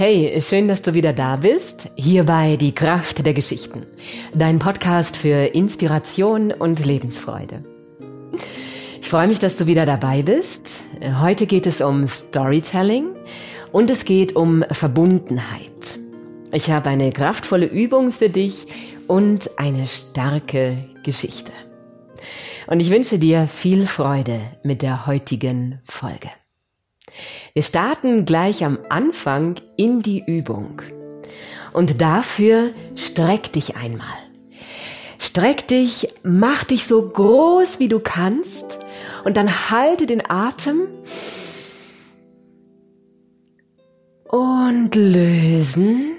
Hey, schön, dass du wieder da bist. Hierbei die Kraft der Geschichten. Dein Podcast für Inspiration und Lebensfreude. Ich freue mich, dass du wieder dabei bist. Heute geht es um Storytelling und es geht um Verbundenheit. Ich habe eine kraftvolle Übung für dich und eine starke Geschichte. Und ich wünsche dir viel Freude mit der heutigen Folge. Wir starten gleich am Anfang in die Übung. Und dafür streck dich einmal. Streck dich, mach dich so groß wie du kannst und dann halte den Atem und lösen.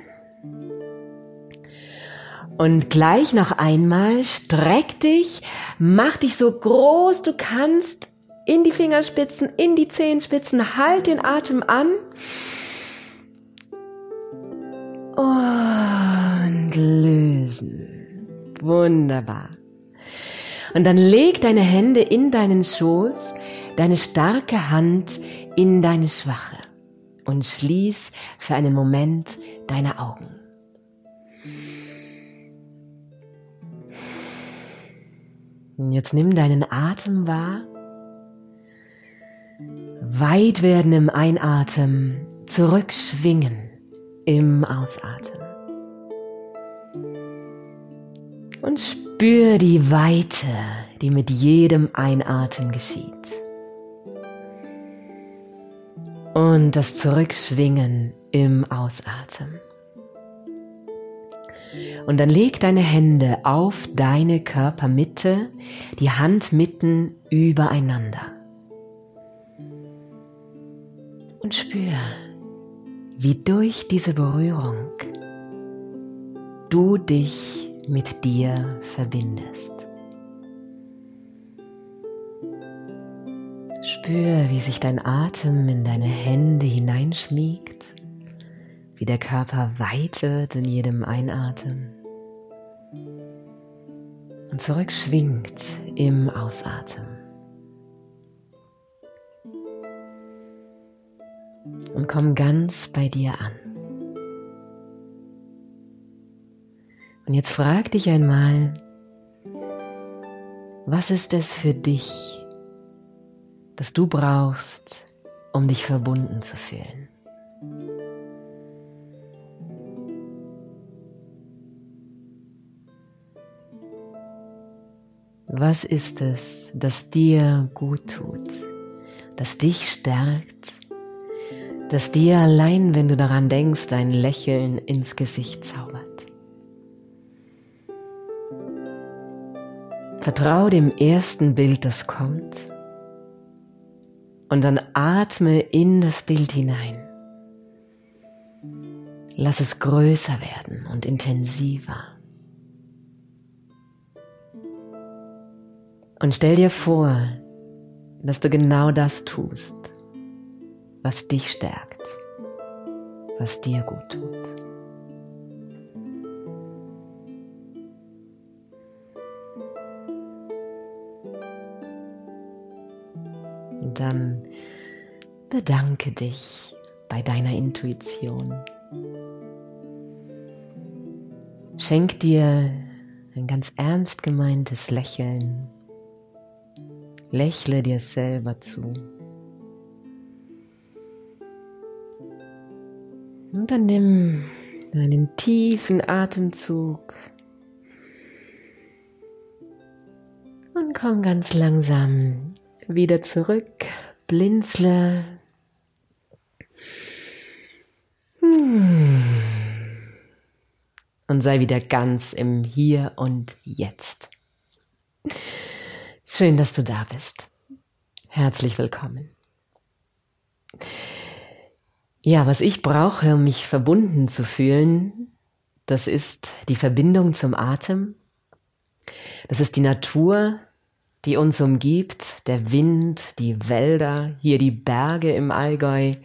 Und gleich noch einmal streck dich, mach dich so groß du kannst in die Fingerspitzen, in die Zehenspitzen, halt den Atem an. Und lösen. Wunderbar. Und dann leg deine Hände in deinen Schoß, deine starke Hand in deine schwache und schließ für einen Moment deine Augen. Jetzt nimm deinen Atem wahr Weit werden im Einatmen, zurückschwingen im Ausatmen. Und spür die Weite, die mit jedem Einatmen geschieht. Und das Zurückschwingen im Ausatmen. Und dann leg deine Hände auf deine Körpermitte, die Handmitten übereinander und spür, wie durch diese Berührung du dich mit dir verbindest. Spür, wie sich dein Atem in deine Hände hineinschmiegt, wie der Körper weit wird in jedem Einatmen und zurückschwingt im Ausatmen. Und komm ganz bei dir an. Und jetzt frag dich einmal, was ist es für dich, das du brauchst, um dich verbunden zu fühlen? Was ist es, das dir gut tut, das dich stärkt das dir allein, wenn du daran denkst, ein Lächeln ins Gesicht zaubert. Vertrau dem ersten Bild, das kommt, und dann atme in das Bild hinein. Lass es größer werden und intensiver. Und stell dir vor, dass du genau das tust was dich stärkt, was dir gut tut. Und dann bedanke dich bei deiner Intuition. Schenk dir ein ganz ernst gemeintes Lächeln. Lächle dir selber zu. Und dann nimm einen tiefen Atemzug und komm ganz langsam wieder zurück. Blinzle. Und sei wieder ganz im Hier und Jetzt. Schön, dass du da bist. Herzlich willkommen. Ja, was ich brauche, um mich verbunden zu fühlen, das ist die Verbindung zum Atem. Das ist die Natur, die uns umgibt, der Wind, die Wälder, hier die Berge im Allgäu,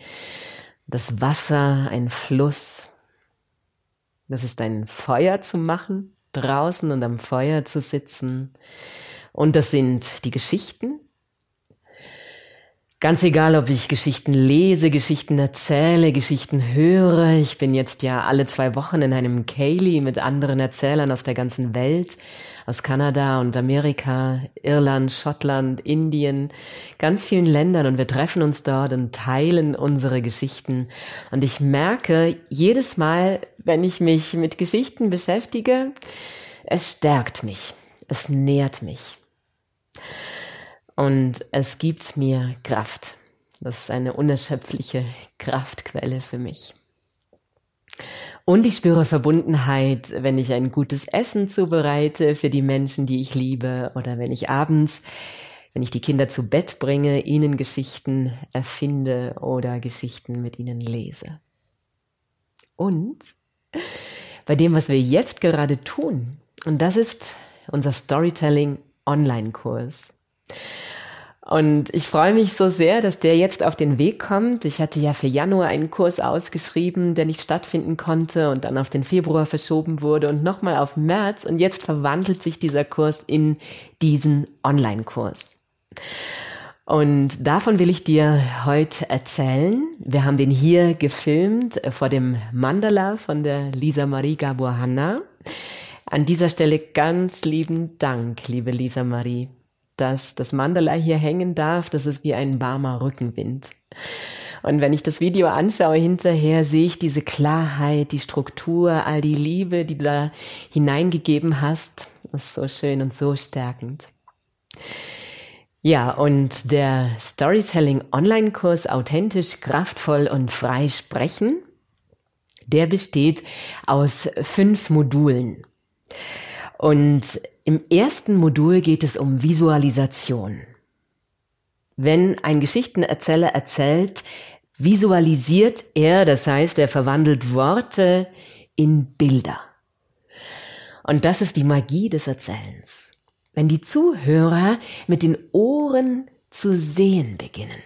das Wasser, ein Fluss. Das ist ein Feuer zu machen, draußen und am Feuer zu sitzen. Und das sind die Geschichten, Ganz egal, ob ich Geschichten lese, Geschichten erzähle, Geschichten höre. Ich bin jetzt ja alle zwei Wochen in einem Kaylee mit anderen Erzählern aus der ganzen Welt, aus Kanada und Amerika, Irland, Schottland, Indien, ganz vielen Ländern und wir treffen uns dort und teilen unsere Geschichten. Und ich merke jedes Mal, wenn ich mich mit Geschichten beschäftige, es stärkt mich, es nährt mich und es gibt mir Kraft. Das ist eine unerschöpfliche Kraftquelle für mich. Und ich spüre Verbundenheit, wenn ich ein gutes Essen zubereite für die Menschen, die ich liebe, oder wenn ich abends, wenn ich die Kinder zu Bett bringe, ihnen Geschichten erfinde oder Geschichten mit ihnen lese. Und bei dem, was wir jetzt gerade tun, und das ist unser Storytelling Online-Kurs. Und ich freue mich so sehr, dass der jetzt auf den Weg kommt. Ich hatte ja für Januar einen Kurs ausgeschrieben, der nicht stattfinden konnte und dann auf den Februar verschoben wurde und nochmal auf März. Und jetzt verwandelt sich dieser Kurs in diesen Online-Kurs. Und davon will ich dir heute erzählen. Wir haben den hier gefilmt vor dem Mandala von der Lisa Marie Gabor Hanna. An dieser Stelle ganz lieben Dank, liebe Lisa Marie dass das Mandala hier hängen darf, das ist wie ein warmer Rückenwind. Und wenn ich das Video anschaue hinterher, sehe ich diese Klarheit, die Struktur, all die Liebe, die du da hineingegeben hast. Das ist so schön und so stärkend. Ja, und der Storytelling Online-Kurs Authentisch, kraftvoll und frei sprechen, der besteht aus fünf Modulen. Und im ersten Modul geht es um Visualisation. Wenn ein Geschichtenerzähler erzählt, visualisiert er, das heißt, er verwandelt Worte in Bilder. Und das ist die Magie des Erzählens. Wenn die Zuhörer mit den Ohren zu sehen beginnen,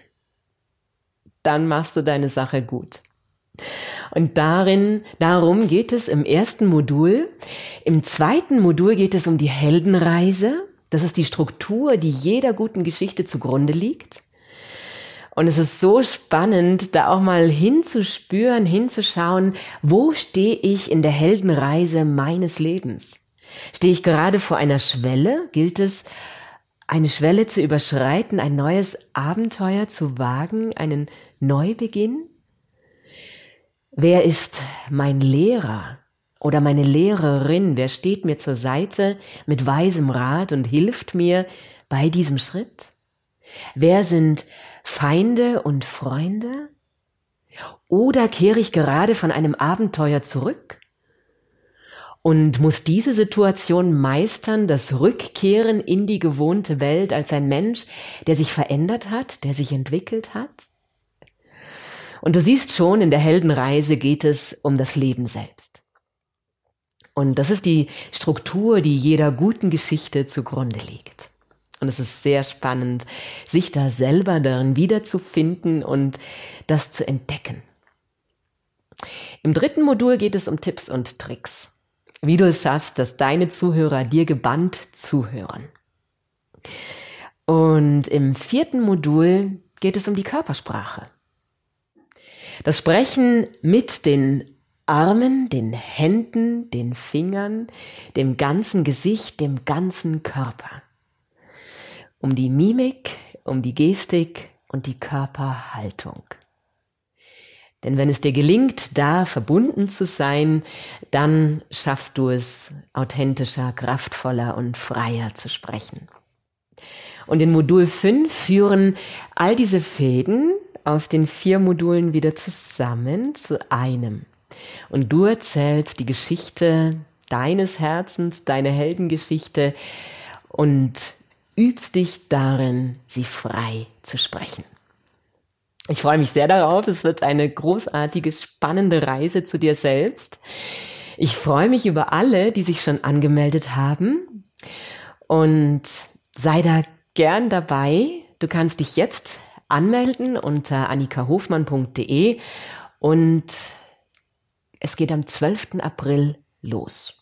dann machst du deine Sache gut. Und darin, darum geht es im ersten Modul. Im zweiten Modul geht es um die Heldenreise. Das ist die Struktur, die jeder guten Geschichte zugrunde liegt. Und es ist so spannend, da auch mal hinzuspüren, hinzuschauen, wo stehe ich in der Heldenreise meines Lebens? Stehe ich gerade vor einer Schwelle? Gilt es, eine Schwelle zu überschreiten, ein neues Abenteuer zu wagen, einen Neubeginn? Wer ist mein Lehrer oder meine Lehrerin? Wer steht mir zur Seite mit weisem Rat und hilft mir bei diesem Schritt? Wer sind Feinde und Freunde? Oder kehre ich gerade von einem Abenteuer zurück und muss diese Situation meistern, das Rückkehren in die gewohnte Welt als ein Mensch, der sich verändert hat, der sich entwickelt hat? Und du siehst schon, in der Heldenreise geht es um das Leben selbst. Und das ist die Struktur, die jeder guten Geschichte zugrunde liegt. Und es ist sehr spannend, sich da selber darin wiederzufinden und das zu entdecken. Im dritten Modul geht es um Tipps und Tricks. Wie du es schaffst, dass deine Zuhörer dir gebannt zuhören. Und im vierten Modul geht es um die Körpersprache. Das Sprechen mit den Armen, den Händen, den Fingern, dem ganzen Gesicht, dem ganzen Körper. Um die Mimik, um die Gestik und die Körperhaltung. Denn wenn es dir gelingt, da verbunden zu sein, dann schaffst du es, authentischer, kraftvoller und freier zu sprechen. Und in Modul 5 führen all diese Fäden, aus den vier Modulen wieder zusammen zu einem. Und du erzählst die Geschichte deines Herzens, deine Heldengeschichte und übst dich darin, sie frei zu sprechen. Ich freue mich sehr darauf. Es wird eine großartige, spannende Reise zu dir selbst. Ich freue mich über alle, die sich schon angemeldet haben und sei da gern dabei. Du kannst dich jetzt anmelden unter annikahofmann.de und es geht am 12. April los.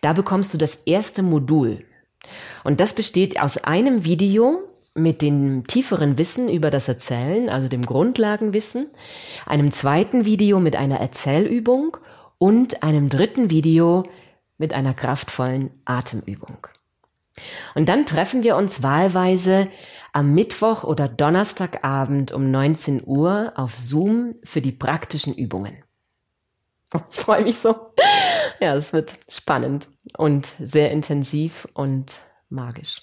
Da bekommst du das erste Modul. Und das besteht aus einem Video mit dem tieferen Wissen über das Erzählen, also dem Grundlagenwissen, einem zweiten Video mit einer Erzählübung und einem dritten Video mit einer kraftvollen Atemübung. Und dann treffen wir uns wahlweise am Mittwoch oder Donnerstagabend um 19 Uhr auf Zoom für die praktischen Übungen. Ich freue mich so. Ja, es wird spannend und sehr intensiv und magisch.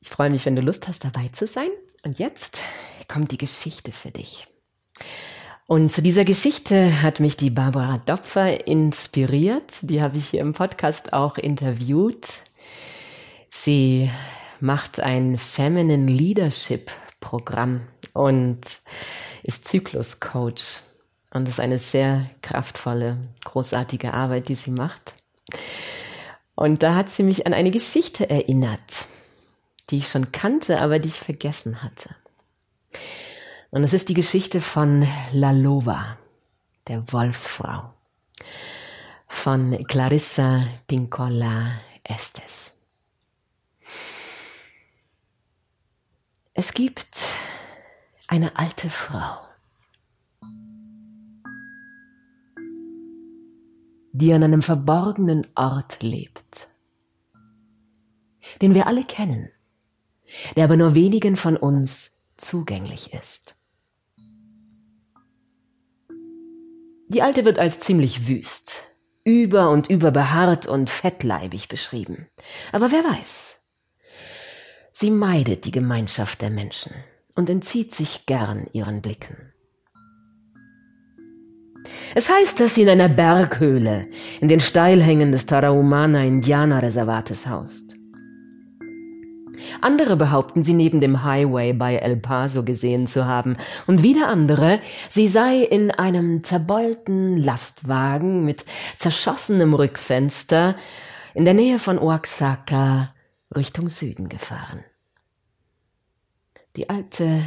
Ich freue mich, wenn du Lust hast, dabei zu sein. Und jetzt kommt die Geschichte für dich. Und zu dieser Geschichte hat mich die Barbara Dopfer inspiriert. Die habe ich hier im Podcast auch interviewt. Sie macht ein Feminine Leadership Programm und ist Zykluscoach. Und ist eine sehr kraftvolle, großartige Arbeit, die sie macht. Und da hat sie mich an eine Geschichte erinnert, die ich schon kannte, aber die ich vergessen hatte. Und es ist die Geschichte von Lalova, der Wolfsfrau, von Clarissa Pincola Estes. Es gibt eine alte Frau, die an einem verborgenen Ort lebt, den wir alle kennen, der aber nur wenigen von uns zugänglich ist. Die Alte wird als ziemlich wüst, über und über behaart und fettleibig beschrieben. Aber wer weiß? Sie meidet die Gemeinschaft der Menschen und entzieht sich gern ihren Blicken. Es heißt, dass sie in einer Berghöhle in den Steilhängen des Tarahumana Indianerreservates haust. Andere behaupten, sie neben dem Highway bei El Paso gesehen zu haben, und wieder andere, sie sei in einem zerbeulten Lastwagen mit zerschossenem Rückfenster in der Nähe von Oaxaca Richtung Süden gefahren. Die Alte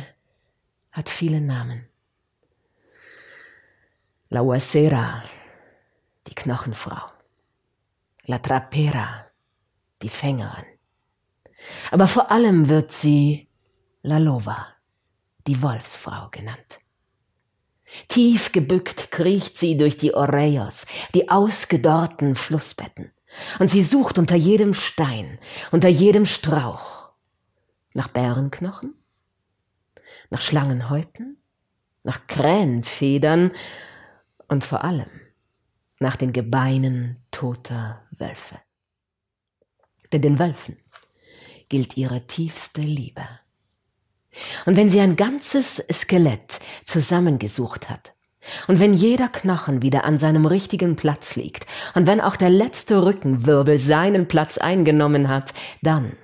hat viele Namen. La Huesera, die Knochenfrau. La Trapera, die Fängerin. Aber vor allem wird sie La Lova, die Wolfsfrau genannt. Tief gebückt kriecht sie durch die Oreos, die ausgedorrten Flussbetten, und sie sucht unter jedem Stein, unter jedem Strauch nach Bärenknochen, nach Schlangenhäuten, nach Krähenfedern und vor allem nach den Gebeinen toter Wölfe. Denn den Wölfen gilt ihre tiefste Liebe. Und wenn sie ein ganzes Skelett zusammengesucht hat, und wenn jeder Knochen wieder an seinem richtigen Platz liegt, und wenn auch der letzte Rückenwirbel seinen Platz eingenommen hat, dann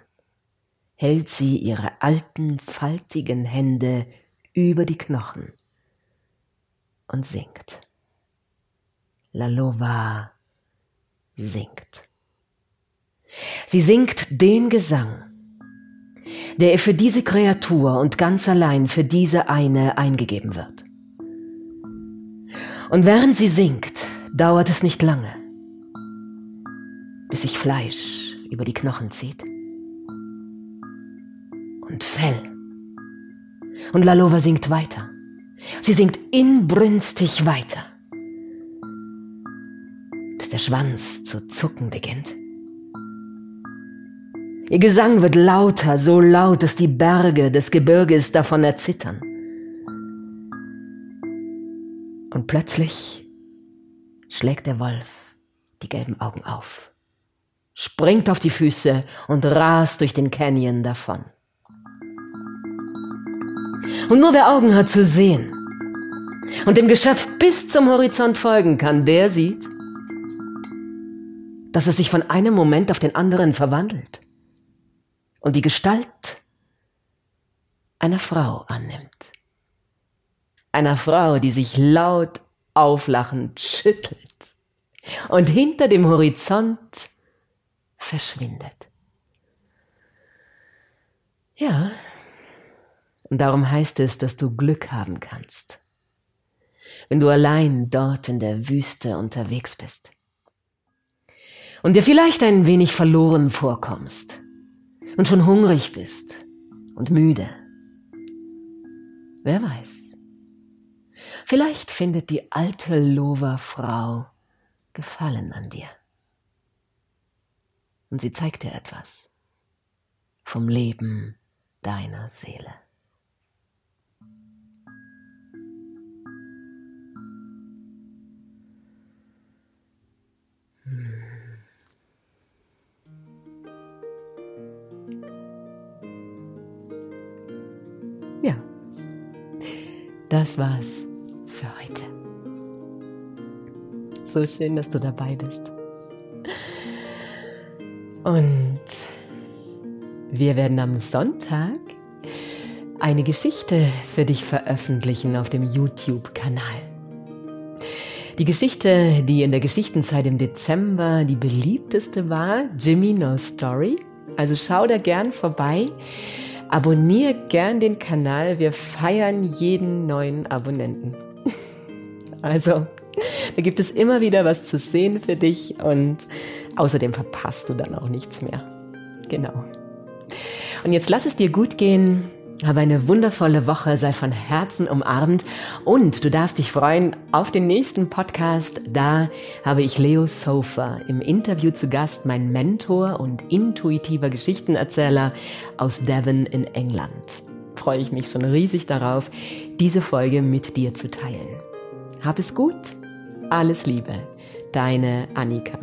hält sie ihre alten, faltigen Hände über die Knochen und singt. Lalova singt. Sie singt den Gesang, der ihr für diese Kreatur und ganz allein für diese eine eingegeben wird. Und während sie singt, dauert es nicht lange, bis sich Fleisch über die Knochen zieht und Fell. Und Lalova singt weiter. Sie singt inbrünstig weiter bis der Schwanz zu zucken beginnt. Ihr Gesang wird lauter, so laut, dass die Berge des Gebirges davon erzittern. Und plötzlich schlägt der Wolf die gelben Augen auf, springt auf die Füße und rast durch den Canyon davon. Und nur wer Augen hat zu sehen und dem Geschöpf bis zum Horizont folgen kann, der sieht, dass es sich von einem Moment auf den anderen verwandelt und die Gestalt einer Frau annimmt. Einer Frau, die sich laut auflachend schüttelt und hinter dem Horizont verschwindet. Ja, und darum heißt es, dass du Glück haben kannst, wenn du allein dort in der Wüste unterwegs bist. und dir vielleicht ein wenig verloren vorkommst und schon hungrig bist und müde. Wer weiß. Vielleicht findet die alte Lover-Frau Gefallen an dir. Und sie zeigt dir etwas vom Leben deiner Seele. Das war's für heute. So schön, dass du dabei bist. Und wir werden am Sonntag eine Geschichte für dich veröffentlichen auf dem YouTube-Kanal. Die Geschichte, die in der Geschichtenzeit im Dezember die beliebteste war, Jimmy No Story. Also schau da gern vorbei. Abonnier gern den Kanal. Wir feiern jeden neuen Abonnenten. Also, da gibt es immer wieder was zu sehen für dich und außerdem verpasst du dann auch nichts mehr. Genau. Und jetzt lass es dir gut gehen. Habe eine wundervolle Woche, sei von Herzen umarmt und du darfst dich freuen auf den nächsten Podcast. Da habe ich Leo Sofa im Interview zu Gast, mein Mentor und intuitiver Geschichtenerzähler aus Devon in England. Freue ich mich schon riesig darauf, diese Folge mit dir zu teilen. Hab es gut, alles Liebe, deine Annika.